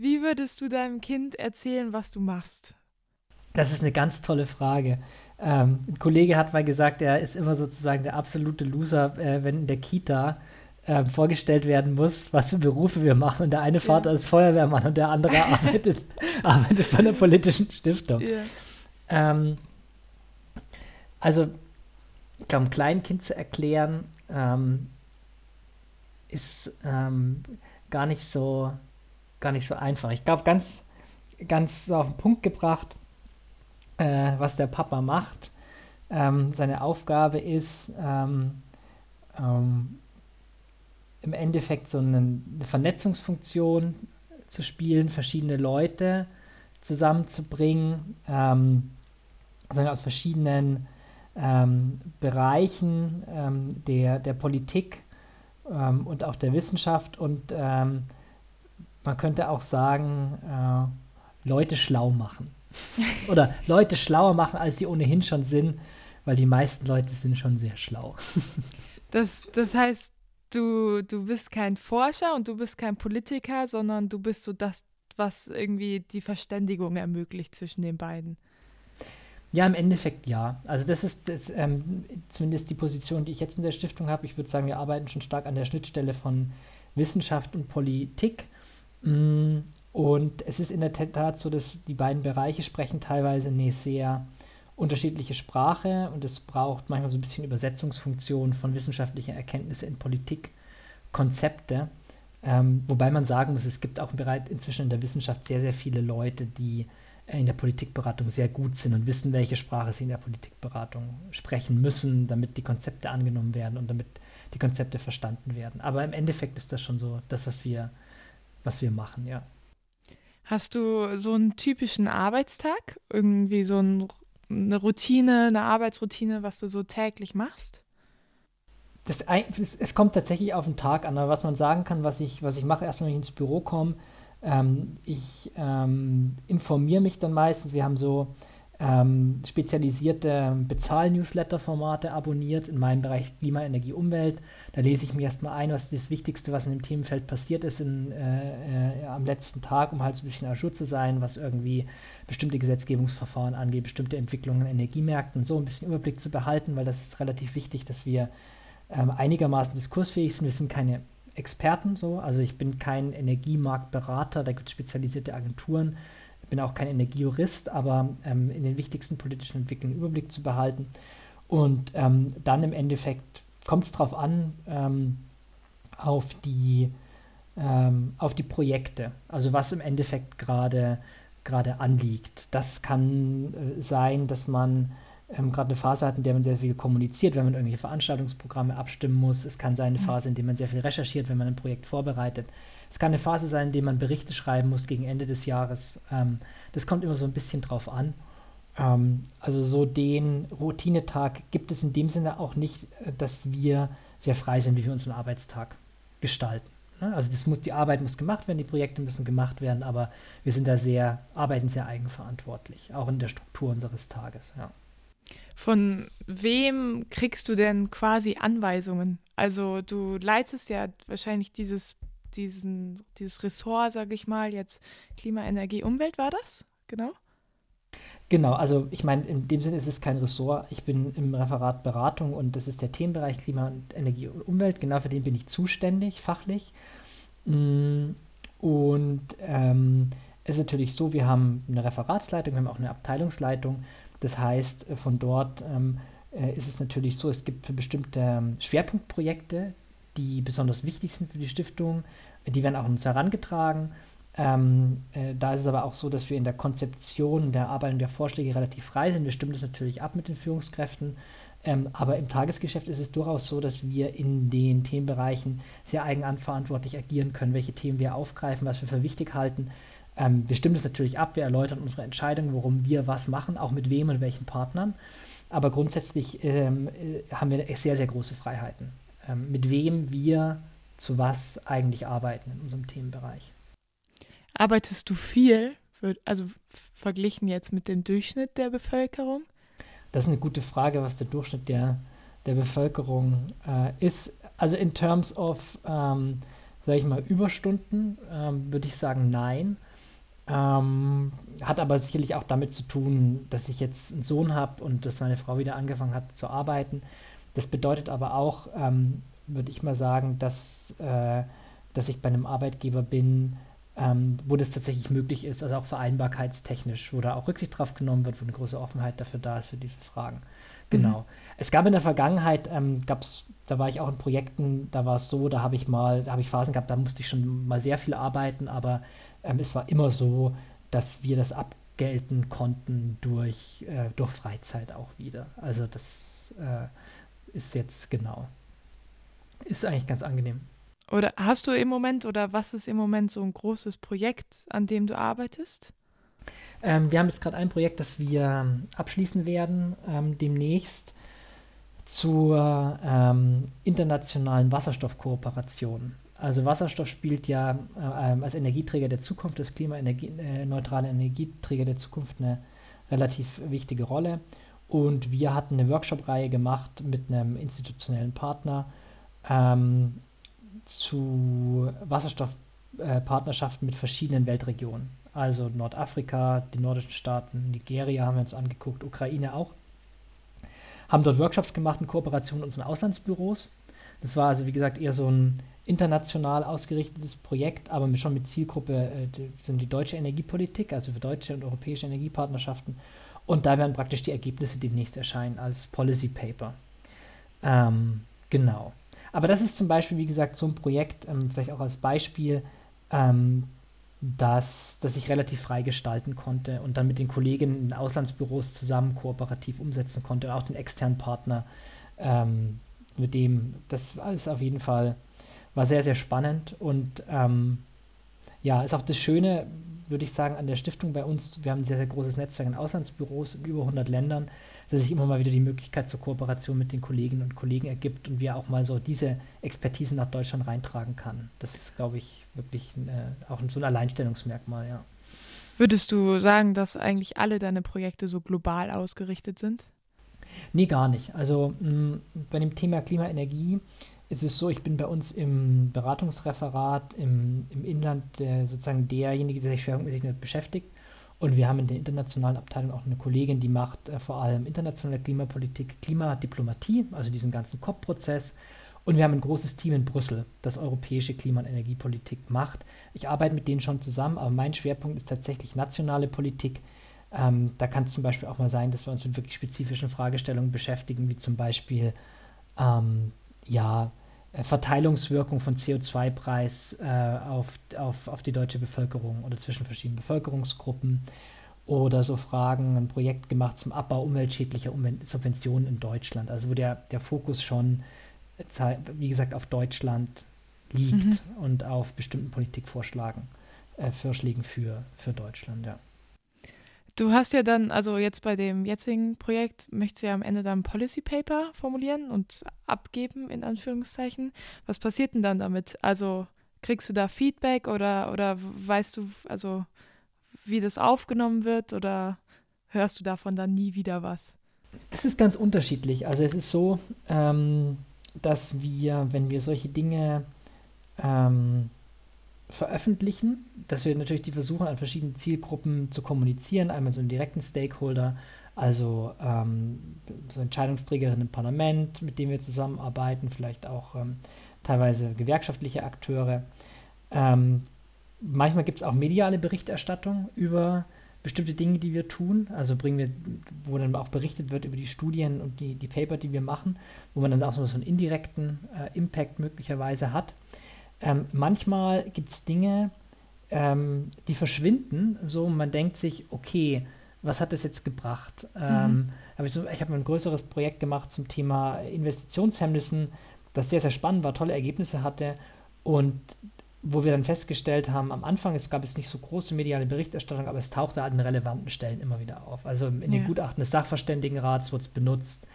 wie würdest du deinem Kind erzählen, was du machst? Das ist eine ganz tolle Frage. Ähm, ein Kollege hat mal gesagt, er ist immer sozusagen der absolute Loser, äh, wenn in der Kita äh, vorgestellt werden muss, was für Berufe wir machen. Und der eine Vater ja. ist Feuerwehrmann und der andere arbeitet, arbeitet bei einer politischen Stiftung. Ja. Ähm, also, ich glaube, ein Kleinkind zu erklären, ähm, ist ähm, gar nicht so gar nicht so einfach. Ich glaube, ganz, ganz so auf den Punkt gebracht, äh, was der Papa macht. Ähm, seine Aufgabe ist, ähm, ähm, im Endeffekt so eine, eine, Vernetzungsfunktion zu spielen, verschiedene Leute zusammenzubringen, ähm, aus verschiedenen ähm, Bereichen ähm, der, der Politik ähm, und auch der Wissenschaft und ähm, man könnte auch sagen, äh, Leute schlau machen. Oder Leute schlauer machen, als sie ohnehin schon sind, weil die meisten Leute sind schon sehr schlau. das, das heißt, du, du bist kein Forscher und du bist kein Politiker, sondern du bist so das, was irgendwie die Verständigung ermöglicht zwischen den beiden. Ja, im Endeffekt ja. Also das ist das, ähm, zumindest die Position, die ich jetzt in der Stiftung habe. Ich würde sagen, wir arbeiten schon stark an der Schnittstelle von Wissenschaft und Politik. Mm, und es ist in der Tat so, dass die beiden Bereiche sprechen teilweise eine sehr unterschiedliche Sprache und es braucht manchmal so ein bisschen Übersetzungsfunktion von wissenschaftlicher Erkenntnisse in Politik Konzepte. Ähm, wobei man sagen muss, es gibt auch bereits inzwischen in der Wissenschaft sehr, sehr viele Leute, die in der Politikberatung sehr gut sind und wissen, welche Sprache sie in der Politikberatung sprechen müssen, damit die Konzepte angenommen werden und damit die Konzepte verstanden werden. Aber im Endeffekt ist das schon so das, was wir, was wir machen, ja. Hast du so einen typischen Arbeitstag? Irgendwie so ein, eine Routine, eine Arbeitsroutine, was du so täglich machst? Das, es kommt tatsächlich auf den Tag an, aber was man sagen kann, was ich, was ich mache, erstmal, wenn ich ins Büro komme, ähm, ich ähm, informiere mich dann meistens. Wir haben so ähm, spezialisierte Bezahl-Newsletter-Formate abonniert in meinem Bereich Klima, Energie, Umwelt. Da lese ich mir erstmal ein, was das Wichtigste, was in dem Themenfeld passiert ist in, äh, äh, am letzten Tag, um halt so ein bisschen ajour zu sein, was irgendwie bestimmte Gesetzgebungsverfahren angeht, bestimmte Entwicklungen in Energiemärkten, so ein bisschen Überblick zu behalten, weil das ist relativ wichtig, dass wir ähm, einigermaßen diskursfähig sind. Wir sind keine Experten so. Also ich bin kein Energiemarktberater, da gibt es spezialisierte Agenturen. Ich bin auch kein Energiejurist, aber ähm, in den wichtigsten politischen Entwicklungen Überblick zu behalten. Und ähm, dann im Endeffekt kommt es darauf an, ähm, auf, die, ähm, auf die Projekte, also was im Endeffekt gerade anliegt. Das kann äh, sein, dass man ähm, gerade eine Phase hat, in der man sehr viel kommuniziert, wenn man irgendwelche Veranstaltungsprogramme abstimmen muss. Es kann sein eine mhm. Phase, in der man sehr viel recherchiert, wenn man ein Projekt vorbereitet. Es kann eine Phase sein, in der man Berichte schreiben muss gegen Ende des Jahres. Ähm, das kommt immer so ein bisschen drauf an. Ähm, also so den Routinetag gibt es in dem Sinne auch nicht, äh, dass wir sehr frei sind, wie wir unseren Arbeitstag gestalten. Ne? Also das muss, die Arbeit muss gemacht werden, die Projekte müssen gemacht werden, aber wir sind da sehr, arbeiten sehr eigenverantwortlich, auch in der Struktur unseres Tages. Ja. Von wem kriegst du denn quasi Anweisungen? Also du leitest ja wahrscheinlich dieses, diesen, dieses Ressort, sage ich mal, jetzt Klima, Energie, Umwelt war das? Genau? Genau, also ich meine, in dem Sinne ist es kein Ressort. Ich bin im Referat Beratung und das ist der Themenbereich Klima, Energie und Umwelt. Genau für den bin ich zuständig, fachlich. Mm, und ähm, es ist natürlich so, wir haben eine Referatsleitung, wir haben auch eine Abteilungsleitung das heißt, äh, von dort ähm, äh, ist es natürlich so, es gibt für bestimmte ähm, Schwerpunktprojekte, die besonders wichtig sind für die Stiftung, die werden auch uns herangetragen. Ähm, äh, da ist es aber auch so, dass wir in der Konzeption, der Arbeit und der Vorschläge relativ frei sind. Wir stimmen das natürlich ab mit den Führungskräften. Ähm, aber im Tagesgeschäft ist es durchaus so, dass wir in den Themenbereichen sehr eigenverantwortlich agieren können, welche Themen wir aufgreifen, was wir für wichtig halten ähm, wir stimmen das natürlich ab, wir erläutern unsere Entscheidung, warum wir was machen, auch mit wem und welchen Partnern. Aber grundsätzlich ähm, äh, haben wir sehr, sehr große Freiheiten, mit wem wir zu was eigentlich arbeiten in unserem Themenbereich. Arbeitest du viel, also verglichen jetzt mit dem Durchschnitt der Bevölkerung? Das ist eine gute Frage, was der Durchschnitt der, der Bevölkerung äh, ist. Also in terms of, ähm, sage ich mal, Überstunden, ähm, würde ich sagen, nein. Ähm, hat aber sicherlich auch damit zu tun, dass ich jetzt einen Sohn habe und dass meine Frau wieder angefangen hat zu arbeiten. Das bedeutet aber auch, ähm, würde ich mal sagen, dass, äh, dass ich bei einem Arbeitgeber bin, ähm, wo das tatsächlich möglich ist, also auch vereinbarkeitstechnisch, wo da auch Rücksicht drauf genommen wird, wo eine große Offenheit dafür da ist für diese Fragen. Genau. Mhm. Es gab in der Vergangenheit, ähm, gab's, da war ich auch in Projekten, da war es so, da habe ich mal, da habe ich Phasen gehabt, da musste ich schon mal sehr viel arbeiten, aber ähm, es war immer so, dass wir das abgelten konnten durch, äh, durch Freizeit auch wieder. Also das äh, ist jetzt genau. Ist eigentlich ganz angenehm. Oder hast du im Moment oder was ist im Moment so ein großes Projekt, an dem du arbeitest? Ähm, wir haben jetzt gerade ein Projekt, das wir abschließen werden ähm, demnächst zur ähm, internationalen Wasserstoffkooperation. Also Wasserstoff spielt ja äh, als Energieträger der Zukunft, als klimaneutrale äh, Energieträger der Zukunft eine relativ wichtige Rolle. Und wir hatten eine Workshop-Reihe gemacht mit einem institutionellen Partner ähm, zu Wasserstoffpartnerschaften äh, mit verschiedenen Weltregionen. Also Nordafrika, die nordischen Staaten, Nigeria haben wir uns angeguckt, Ukraine auch. Haben dort Workshops gemacht in Kooperation mit unseren Auslandsbüros. Das war also, wie gesagt, eher so ein international ausgerichtetes Projekt, aber schon mit Zielgruppe äh, sind die deutsche Energiepolitik, also für deutsche und europäische Energiepartnerschaften. Und da werden praktisch die Ergebnisse demnächst erscheinen als Policy Paper. Ähm, genau. Aber das ist zum Beispiel, wie gesagt, so ein Projekt, ähm, vielleicht auch als Beispiel, ähm, dass, dass ich relativ frei gestalten konnte und dann mit den Kollegen in Auslandsbüros zusammen kooperativ umsetzen konnte und auch den externen Partner, ähm, mit dem, das ist auf jeden Fall, war sehr, sehr spannend und ähm, ja, ist auch das Schöne, würde ich sagen, an der Stiftung bei uns. Wir haben ein sehr, sehr großes Netzwerk in Auslandsbüros in über 100 Ländern, dass sich immer mal wieder die Möglichkeit zur Kooperation mit den Kolleginnen und Kollegen ergibt und wir auch mal so diese Expertise nach Deutschland reintragen kann. Das ist, glaube ich, wirklich äh, auch so ein Alleinstellungsmerkmal, ja. Würdest du sagen, dass eigentlich alle deine Projekte so global ausgerichtet sind? Nee, gar nicht. Also mh, bei dem Thema Klimaenergie es so, ich bin bei uns im Beratungsreferat im, im Inland der, sozusagen derjenige, der sich schwerpunktmäßig damit beschäftigt. Und wir haben in der internationalen Abteilung auch eine Kollegin, die macht äh, vor allem internationale Klimapolitik, Klimadiplomatie, also diesen ganzen COP-Prozess. Und wir haben ein großes Team in Brüssel, das europäische Klima- und Energiepolitik macht. Ich arbeite mit denen schon zusammen, aber mein Schwerpunkt ist tatsächlich nationale Politik. Ähm, da kann es zum Beispiel auch mal sein, dass wir uns mit wirklich spezifischen Fragestellungen beschäftigen, wie zum Beispiel ähm, ja, Verteilungswirkung von CO2-Preis äh, auf, auf, auf die deutsche Bevölkerung oder zwischen verschiedenen Bevölkerungsgruppen oder so Fragen, ein Projekt gemacht zum Abbau umweltschädlicher Subventionen in Deutschland, also wo der, der Fokus schon, wie gesagt, auf Deutschland liegt mhm. und auf bestimmten Politikvorschlägen äh, Vorschlägen für, für Deutschland, ja. Du hast ja dann, also jetzt bei dem jetzigen Projekt, möchtest du ja am Ende dann ein Policy Paper formulieren und abgeben, in Anführungszeichen. Was passiert denn dann damit? Also kriegst du da Feedback oder, oder weißt du, also wie das aufgenommen wird oder hörst du davon dann nie wieder was? Das ist ganz unterschiedlich. Also es ist so, ähm, dass wir, wenn wir solche Dinge ähm, veröffentlichen, dass wir natürlich die versuchen, an verschiedenen Zielgruppen zu kommunizieren. Einmal so einen direkten Stakeholder, also ähm, so Entscheidungsträgerinnen im Parlament, mit denen wir zusammenarbeiten, vielleicht auch ähm, teilweise gewerkschaftliche Akteure. Ähm, manchmal gibt es auch mediale Berichterstattung über bestimmte Dinge, die wir tun. Also bringen wir, wo dann auch berichtet wird über die Studien und die, die Paper, die wir machen, wo man dann auch so einen indirekten äh, Impact möglicherweise hat. Ähm, manchmal gibt es Dinge, ähm, die verschwinden, so man denkt sich, okay, was hat das jetzt gebracht? Ähm, mhm. hab ich so, ich habe ein größeres Projekt gemacht zum Thema Investitionshemmnissen, das sehr, sehr spannend war, tolle Ergebnisse hatte und wo wir dann festgestellt haben, am Anfang es gab es nicht so große mediale Berichterstattung, aber es tauchte an relevanten Stellen immer wieder auf. Also in den Gutachten des Sachverständigenrats wurde es benutzt.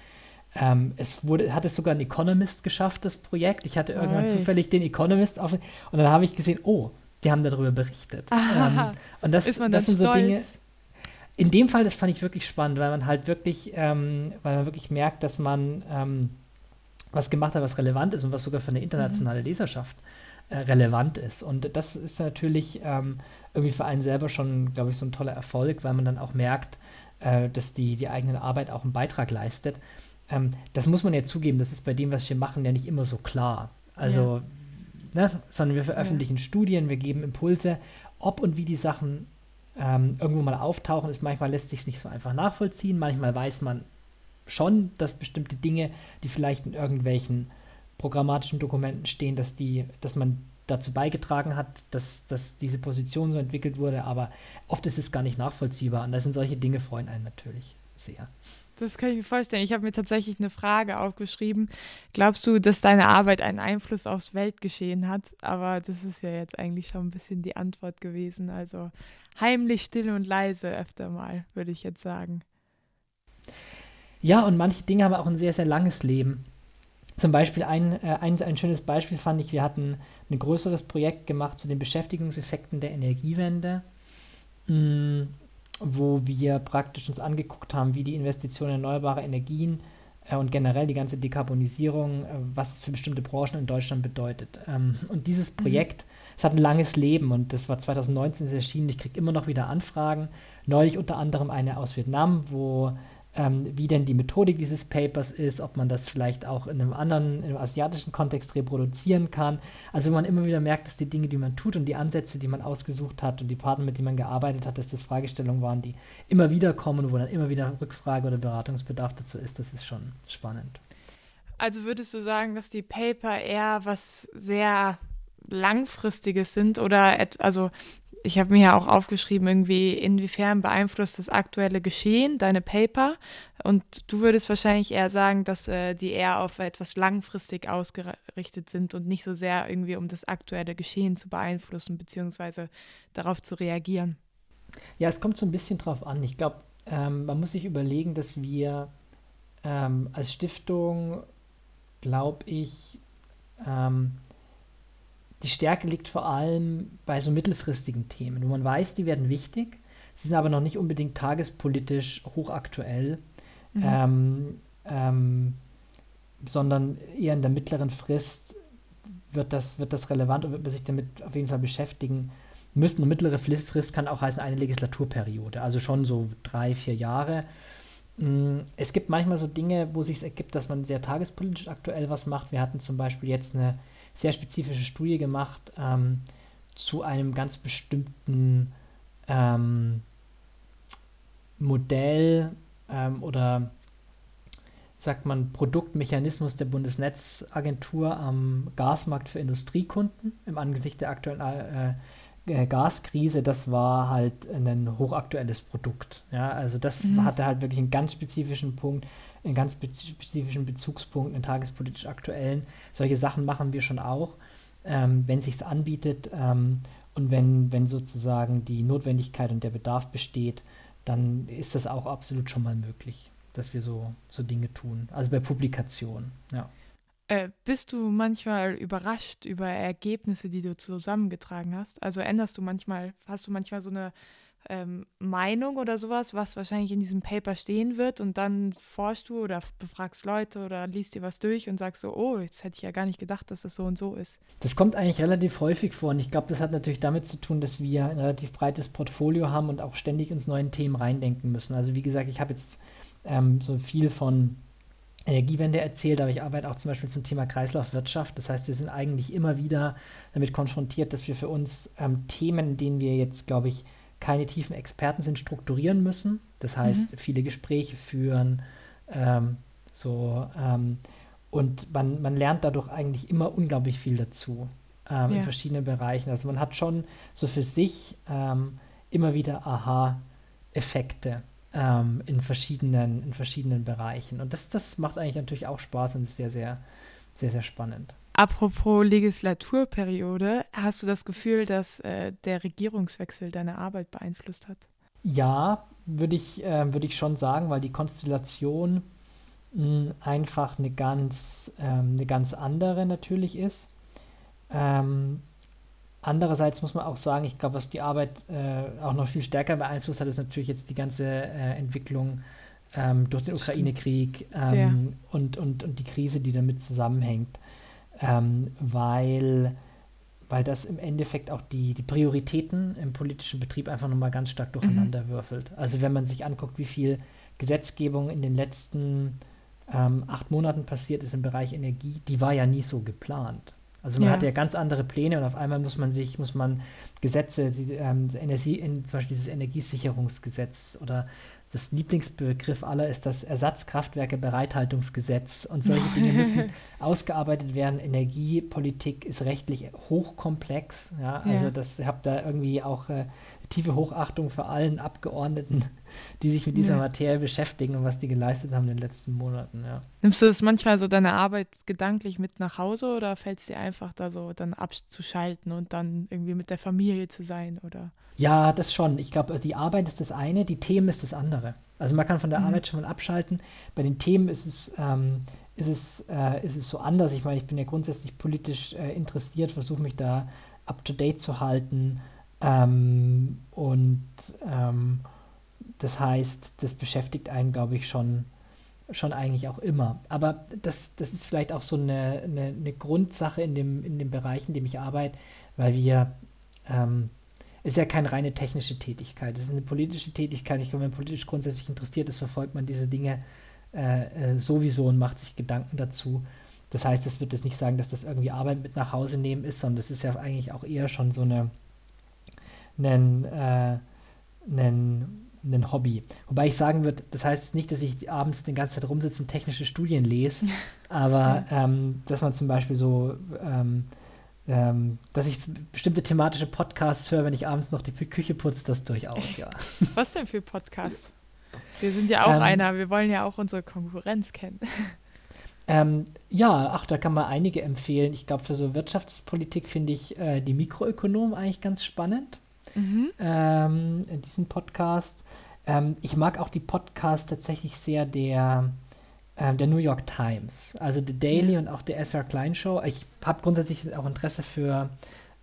Ähm, es wurde, hat es sogar ein Economist geschafft, das Projekt. Ich hatte irgendwann Oi. zufällig den Economist auf und dann habe ich gesehen, oh, die haben darüber berichtet. Ähm, und das, das sind so Dinge. In dem Fall, das fand ich wirklich spannend, weil man halt wirklich, ähm, weil man wirklich merkt, dass man ähm, was gemacht hat, was relevant ist und was sogar für eine internationale mhm. Leserschaft äh, relevant ist. Und das ist natürlich ähm, irgendwie für einen selber schon, glaube ich, so ein toller Erfolg, weil man dann auch merkt, äh, dass die, die eigene Arbeit auch einen Beitrag leistet. Ähm, das muss man ja zugeben, das ist bei dem, was wir machen, ja nicht immer so klar. Also, ja. ne, sondern wir veröffentlichen ja. Studien, wir geben Impulse, ob und wie die Sachen ähm, irgendwo mal auftauchen, ist manchmal lässt sich nicht so einfach nachvollziehen. Manchmal weiß man schon, dass bestimmte Dinge, die vielleicht in irgendwelchen programmatischen Dokumenten stehen, dass die, dass man dazu beigetragen hat, dass, dass diese Position so entwickelt wurde, aber oft ist es gar nicht nachvollziehbar und das sind solche Dinge freuen einen natürlich sehr. Das kann ich mir vorstellen. Ich habe mir tatsächlich eine Frage aufgeschrieben. Glaubst du, dass deine Arbeit einen Einfluss aufs Weltgeschehen hat? Aber das ist ja jetzt eigentlich schon ein bisschen die Antwort gewesen. Also heimlich, still und leise öfter mal, würde ich jetzt sagen. Ja, und manche Dinge haben auch ein sehr, sehr langes Leben. Zum Beispiel ein, äh, ein, ein schönes Beispiel fand ich, wir hatten ein größeres Projekt gemacht zu den Beschäftigungseffekten der Energiewende. Mm wo wir praktisch uns angeguckt haben, wie die Investition in erneuerbare Energien äh, und generell die ganze Dekarbonisierung, äh, was es für bestimmte Branchen in Deutschland bedeutet. Ähm, und dieses mhm. Projekt, es hat ein langes Leben und das war 2019 erschienen. Ich kriege immer noch wieder Anfragen. Neulich unter anderem eine aus Vietnam, wo ähm, wie denn die Methodik dieses Papers ist, ob man das vielleicht auch in einem anderen, in einem asiatischen Kontext reproduzieren kann. Also wo man immer wieder merkt, dass die Dinge, die man tut und die Ansätze, die man ausgesucht hat und die Partner, mit denen man gearbeitet hat, dass das Fragestellungen waren, die immer wieder kommen, wo dann immer wieder Rückfrage oder Beratungsbedarf dazu ist, das ist schon spannend. Also würdest du sagen, dass die Paper eher was sehr langfristiges sind oder also ich habe mir ja auch aufgeschrieben, irgendwie, inwiefern beeinflusst das aktuelle Geschehen deine Paper? Und du würdest wahrscheinlich eher sagen, dass äh, die eher auf etwas langfristig ausgerichtet sind und nicht so sehr irgendwie, um das aktuelle Geschehen zu beeinflussen, beziehungsweise darauf zu reagieren. Ja, es kommt so ein bisschen drauf an. Ich glaube, ähm, man muss sich überlegen, dass wir ähm, als Stiftung, glaube ich, ähm, die Stärke liegt vor allem bei so mittelfristigen Themen, wo man weiß, die werden wichtig, sie sind aber noch nicht unbedingt tagespolitisch hochaktuell, mhm. ähm, ähm, sondern eher in der mittleren Frist wird das, wird das relevant und wird man sich damit auf jeden Fall beschäftigen müssen. Eine mittlere Frist kann auch heißen eine Legislaturperiode, also schon so drei, vier Jahre. Mm, es gibt manchmal so Dinge, wo sich ergibt, dass man sehr tagespolitisch aktuell was macht. Wir hatten zum Beispiel jetzt eine sehr spezifische Studie gemacht ähm, zu einem ganz bestimmten ähm, Modell ähm, oder sagt man Produktmechanismus der Bundesnetzagentur am Gasmarkt für Industriekunden im Angesicht der aktuellen äh, äh, Gaskrise, das war halt ein hochaktuelles Produkt. Ja, also das mhm. hatte halt wirklich einen ganz spezifischen Punkt, einen ganz spezifischen Bezugspunkt, einen tagespolitisch aktuellen. Solche Sachen machen wir schon auch, ähm, wenn sich's anbietet ähm, und wenn, wenn sozusagen die Notwendigkeit und der Bedarf besteht, dann ist das auch absolut schon mal möglich, dass wir so, so Dinge tun. Also bei Publikationen, ja. Äh, bist du manchmal überrascht über Ergebnisse, die du zusammengetragen hast? Also änderst du manchmal, hast du manchmal so eine ähm, Meinung oder sowas, was wahrscheinlich in diesem Paper stehen wird und dann forschst du oder befragst Leute oder liest dir was durch und sagst so, oh, jetzt hätte ich ja gar nicht gedacht, dass das so und so ist. Das kommt eigentlich relativ häufig vor und ich glaube, das hat natürlich damit zu tun, dass wir ein relativ breites Portfolio haben und auch ständig uns neuen Themen reindenken müssen. Also wie gesagt, ich habe jetzt ähm, so viel von Energiewende erzählt, aber ich arbeite auch zum Beispiel zum Thema Kreislaufwirtschaft. Das heißt, wir sind eigentlich immer wieder damit konfrontiert, dass wir für uns ähm, Themen, denen wir jetzt, glaube ich, keine tiefen Experten sind, strukturieren müssen. Das heißt, mhm. viele Gespräche führen, ähm, so ähm, und man, man lernt dadurch eigentlich immer unglaublich viel dazu ähm, ja. in verschiedenen Bereichen. Also man hat schon so für sich ähm, immer wieder Aha-Effekte ähm, in, verschiedenen, in verschiedenen Bereichen. Und das, das macht eigentlich natürlich auch Spaß und ist sehr, sehr, sehr, sehr spannend. Apropos Legislaturperiode, hast du das Gefühl, dass äh, der Regierungswechsel deine Arbeit beeinflusst hat? Ja, würde ich, äh, würd ich schon sagen, weil die Konstellation mh, einfach eine ganz, ähm, eine ganz andere natürlich ist. Ähm, andererseits muss man auch sagen, ich glaube, was die Arbeit äh, auch noch viel stärker beeinflusst hat, ist natürlich jetzt die ganze äh, Entwicklung ähm, durch den Ukraine-Krieg ähm, ja. und, und, und die Krise, die damit zusammenhängt ähm, weil, weil das im Endeffekt auch die, die Prioritäten im politischen Betrieb einfach nochmal ganz stark durcheinander mhm. würfelt. Also wenn man sich anguckt, wie viel Gesetzgebung in den letzten ähm, acht Monaten passiert ist im Bereich Energie, die war ja nie so geplant. Also man ja. hat ja ganz andere Pläne und auf einmal muss man sich, muss man Gesetze, die, ähm, Energie, in, zum Beispiel dieses Energiesicherungsgesetz oder das Lieblingsbegriff aller ist das Ersatzkraftwerke-Bereithaltungsgesetz und solche Dinge müssen ausgearbeitet werden. Energiepolitik ist rechtlich hochkomplex. Ja, also ja. das habe da irgendwie auch äh, tiefe Hochachtung für allen Abgeordneten, die sich mit dieser ja. Materie beschäftigen und was die geleistet haben in den letzten Monaten. Ja. Nimmst du das manchmal so deine Arbeit gedanklich mit nach Hause oder fällt es dir einfach da so dann abzuschalten und dann irgendwie mit der Familie zu sein oder? Ja, das schon. Ich glaube, die Arbeit ist das eine, die Themen ist das andere. Also man kann von der mhm. Arbeit schon mal abschalten. Bei den Themen ist es, ähm, ist es, äh, ist es so anders. Ich meine, ich bin ja grundsätzlich politisch äh, interessiert, versuche mich da up-to-date zu halten. Ähm, und ähm, das heißt, das beschäftigt einen, glaube ich, schon, schon eigentlich auch immer. Aber das, das ist vielleicht auch so eine, eine, eine Grundsache in dem, in dem Bereich, in dem ich arbeite, weil wir ähm, ist ja keine reine technische Tätigkeit. Es ist eine politische Tätigkeit. Ich glaube, wenn man politisch grundsätzlich interessiert ist, verfolgt man diese Dinge äh, äh, sowieso und macht sich Gedanken dazu. Das heißt, es wird jetzt nicht sagen, dass das irgendwie Arbeit mit nach Hause nehmen ist, sondern das ist ja eigentlich auch eher schon so eine, einen, äh, einen, ein Hobby. Wobei ich sagen würde, das heißt nicht, dass ich abends den ganzen Zeit rumsitze und technische Studien lese, aber ähm, dass man zum Beispiel so, ähm, ähm, dass ich bestimmte thematische Podcasts höre, wenn ich abends noch die Küche putze, das durchaus, ja. Was denn für Podcasts? Wir sind ja auch ähm, einer, wir wollen ja auch unsere Konkurrenz kennen. Ähm, ja, ach, da kann man einige empfehlen. Ich glaube, für so Wirtschaftspolitik finde ich äh, die Mikroökonomen eigentlich ganz spannend. Mhm. Ähm, in diesem Podcast. Ähm, ich mag auch die Podcasts tatsächlich sehr der, äh, der New York Times. Also The Daily mhm. und auch der SR Klein Show. Ich habe grundsätzlich auch Interesse für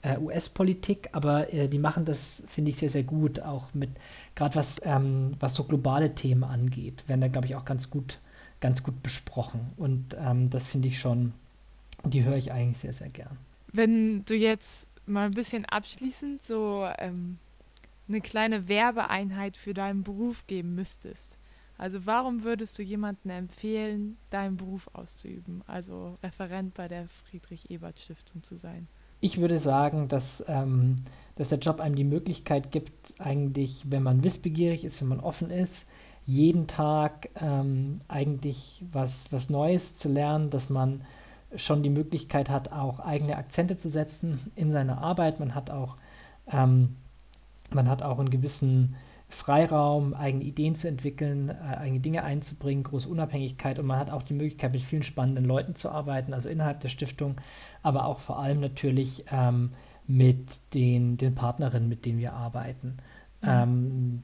äh, US-Politik, aber äh, die machen das, finde ich, sehr, sehr gut, auch mit, gerade was, ähm, was so globale Themen angeht, werden da, glaube ich, auch ganz gut, ganz gut besprochen. Und ähm, das finde ich schon, die höre ich eigentlich sehr, sehr gern. Wenn du jetzt mal ein bisschen abschließend so ähm, eine kleine Werbeeinheit für deinen Beruf geben müsstest. Also warum würdest du jemandem empfehlen, deinen Beruf auszuüben, also Referent bei der Friedrich-Ebert-Stiftung zu sein? Ich würde sagen, dass, ähm, dass der Job einem die Möglichkeit gibt, eigentlich, wenn man wissbegierig ist, wenn man offen ist, jeden Tag ähm, eigentlich was, was Neues zu lernen, dass man schon die Möglichkeit hat, auch eigene Akzente zu setzen in seiner Arbeit. Man hat auch, ähm, man hat auch einen gewissen Freiraum, eigene Ideen zu entwickeln, äh, eigene Dinge einzubringen, große Unabhängigkeit und man hat auch die Möglichkeit, mit vielen spannenden Leuten zu arbeiten, also innerhalb der Stiftung, aber auch vor allem natürlich ähm, mit den, den Partnerinnen, mit denen wir arbeiten. Mhm. Ähm,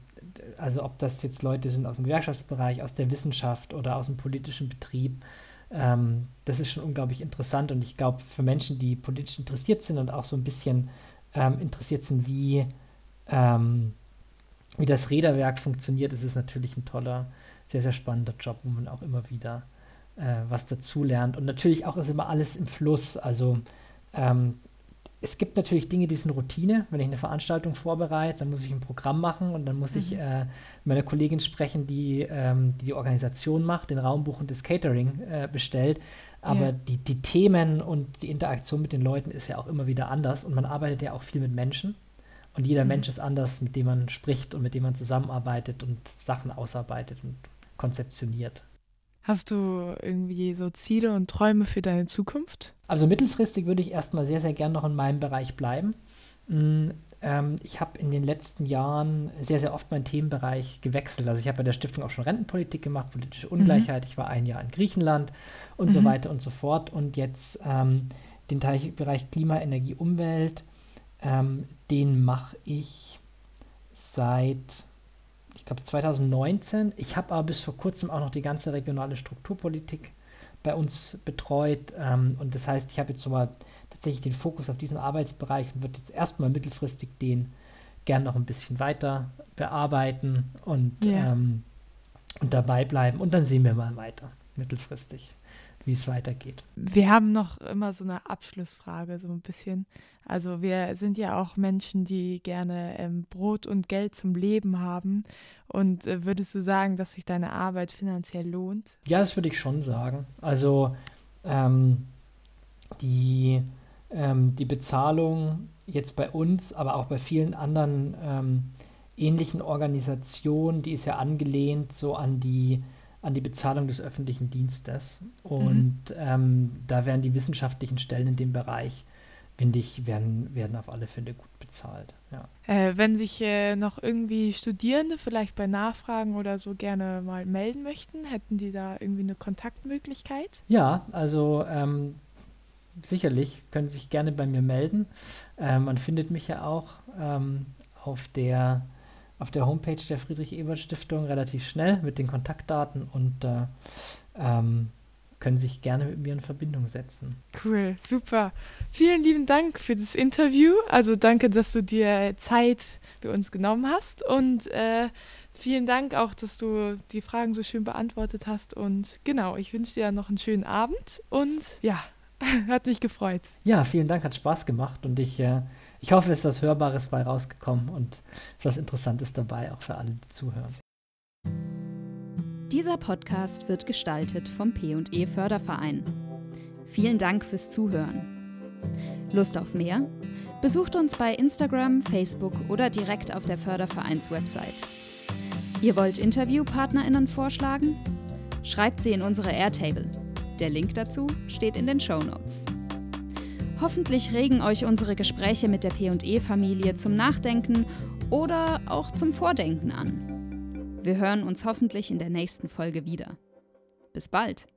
also ob das jetzt Leute sind aus dem Gewerkschaftsbereich, aus der Wissenschaft oder aus dem politischen Betrieb ähm, das ist schon unglaublich interessant und ich glaube, für Menschen, die politisch interessiert sind und auch so ein bisschen ähm, interessiert sind, wie, ähm, wie das Räderwerk funktioniert, ist es natürlich ein toller, sehr, sehr spannender Job, wo man auch immer wieder äh, was dazulernt. Und natürlich auch ist immer alles im Fluss. Also ähm, es gibt natürlich Dinge, die sind Routine. Wenn ich eine Veranstaltung vorbereite, dann muss ich ein Programm machen und dann muss mhm. ich äh, meiner Kollegin sprechen, die, ähm, die, die Organisation macht, den Raumbuch und das Catering äh, bestellt. Aber ja. die, die Themen und die Interaktion mit den Leuten ist ja auch immer wieder anders und man arbeitet ja auch viel mit Menschen. Und jeder mhm. Mensch ist anders, mit dem man spricht und mit dem man zusammenarbeitet und Sachen ausarbeitet und konzeptioniert. Hast du irgendwie so Ziele und Träume für deine Zukunft? Also mittelfristig würde ich erstmal sehr, sehr gern noch in meinem Bereich bleiben. Mm, ähm, ich habe in den letzten Jahren sehr, sehr oft meinen Themenbereich gewechselt. Also ich habe bei der Stiftung auch schon Rentenpolitik gemacht, politische mhm. Ungleichheit. Mhm. Ich war ein Jahr in Griechenland und mhm. so weiter und so fort. Und jetzt ähm, den Bereich Klima, Energie, Umwelt, ähm, den mache ich seit glaube 2019. Ich habe aber bis vor kurzem auch noch die ganze regionale Strukturpolitik bei uns betreut. Ähm, und das heißt, ich habe jetzt so mal tatsächlich den Fokus auf diesen Arbeitsbereich und würde jetzt erstmal mittelfristig den gern noch ein bisschen weiter bearbeiten und, ja. ähm, und dabei bleiben. Und dann sehen wir mal weiter, mittelfristig wie es weitergeht. Wir haben noch immer so eine Abschlussfrage, so ein bisschen. Also wir sind ja auch Menschen, die gerne ähm, Brot und Geld zum Leben haben. Und äh, würdest du sagen, dass sich deine Arbeit finanziell lohnt? Ja, das würde ich schon sagen. Also ähm, die, ähm, die Bezahlung jetzt bei uns, aber auch bei vielen anderen ähm, ähnlichen Organisationen, die ist ja angelehnt so an die an die Bezahlung des öffentlichen Dienstes. Und mhm. ähm, da werden die wissenschaftlichen Stellen in dem Bereich, finde ich, werden, werden auf alle Fälle gut bezahlt. Ja. Äh, wenn sich äh, noch irgendwie Studierende vielleicht bei Nachfragen oder so gerne mal melden möchten, hätten die da irgendwie eine Kontaktmöglichkeit? Ja, also ähm, sicherlich können Sie sich gerne bei mir melden. Äh, man findet mich ja auch ähm, auf der auf der Homepage der Friedrich-Ebert-Stiftung relativ schnell mit den Kontaktdaten und äh, ähm, können sich gerne mit mir in Verbindung setzen. Cool, super. Vielen lieben Dank für das Interview. Also danke, dass du dir Zeit für uns genommen hast und äh, vielen Dank auch, dass du die Fragen so schön beantwortet hast. Und genau, ich wünsche dir noch einen schönen Abend und ja, hat mich gefreut. Ja, vielen Dank, hat Spaß gemacht und ich äh, ich hoffe, es ist was Hörbares bei rausgekommen und es ist was Interessantes dabei, auch für alle, die zuhören. Dieser Podcast wird gestaltet vom P&E Förderverein. Vielen Dank fürs Zuhören. Lust auf mehr? Besucht uns bei Instagram, Facebook oder direkt auf der Fördervereins-Website. Ihr wollt InterviewpartnerInnen vorschlagen? Schreibt sie in unsere Airtable. Der Link dazu steht in den Show Notes. Hoffentlich regen euch unsere Gespräche mit der PE-Familie zum Nachdenken oder auch zum Vordenken an. Wir hören uns hoffentlich in der nächsten Folge wieder. Bis bald!